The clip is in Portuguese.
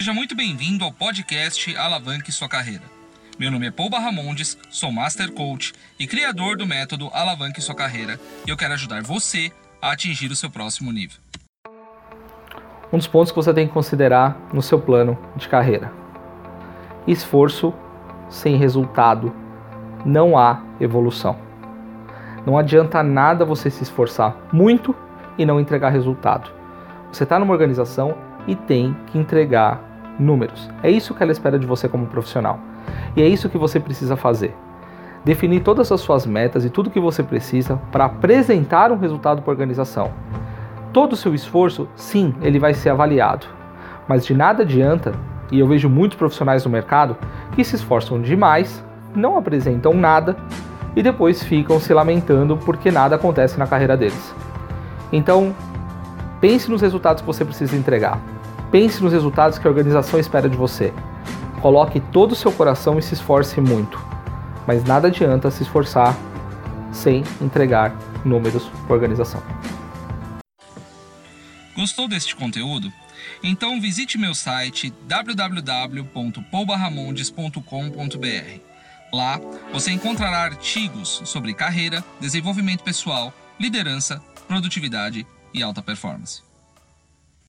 Seja muito bem-vindo ao podcast Alavanque Sua Carreira. Meu nome é Paul Barramondes, sou Master Coach e criador do método Alavanque Sua Carreira e eu quero ajudar você a atingir o seu próximo nível. Um dos pontos que você tem que considerar no seu plano de carreira: esforço sem resultado não há evolução. Não adianta nada você se esforçar muito e não entregar resultado. Você está numa organização e tem que entregar números. É isso que ela espera de você como profissional. E é isso que você precisa fazer. Definir todas as suas metas e tudo que você precisa para apresentar um resultado para a organização. Todo o seu esforço, sim, ele vai ser avaliado. Mas de nada adianta, e eu vejo muitos profissionais no mercado que se esforçam demais, não apresentam nada e depois ficam se lamentando porque nada acontece na carreira deles. Então, pense nos resultados que você precisa entregar. Pense nos resultados que a organização espera de você. Coloque todo o seu coração e se esforce muito. Mas nada adianta se esforçar sem entregar números para a organização. Gostou deste conteúdo? Então visite meu site www.poubarramondes.com.br. Lá você encontrará artigos sobre carreira, desenvolvimento pessoal, liderança, produtividade e alta performance.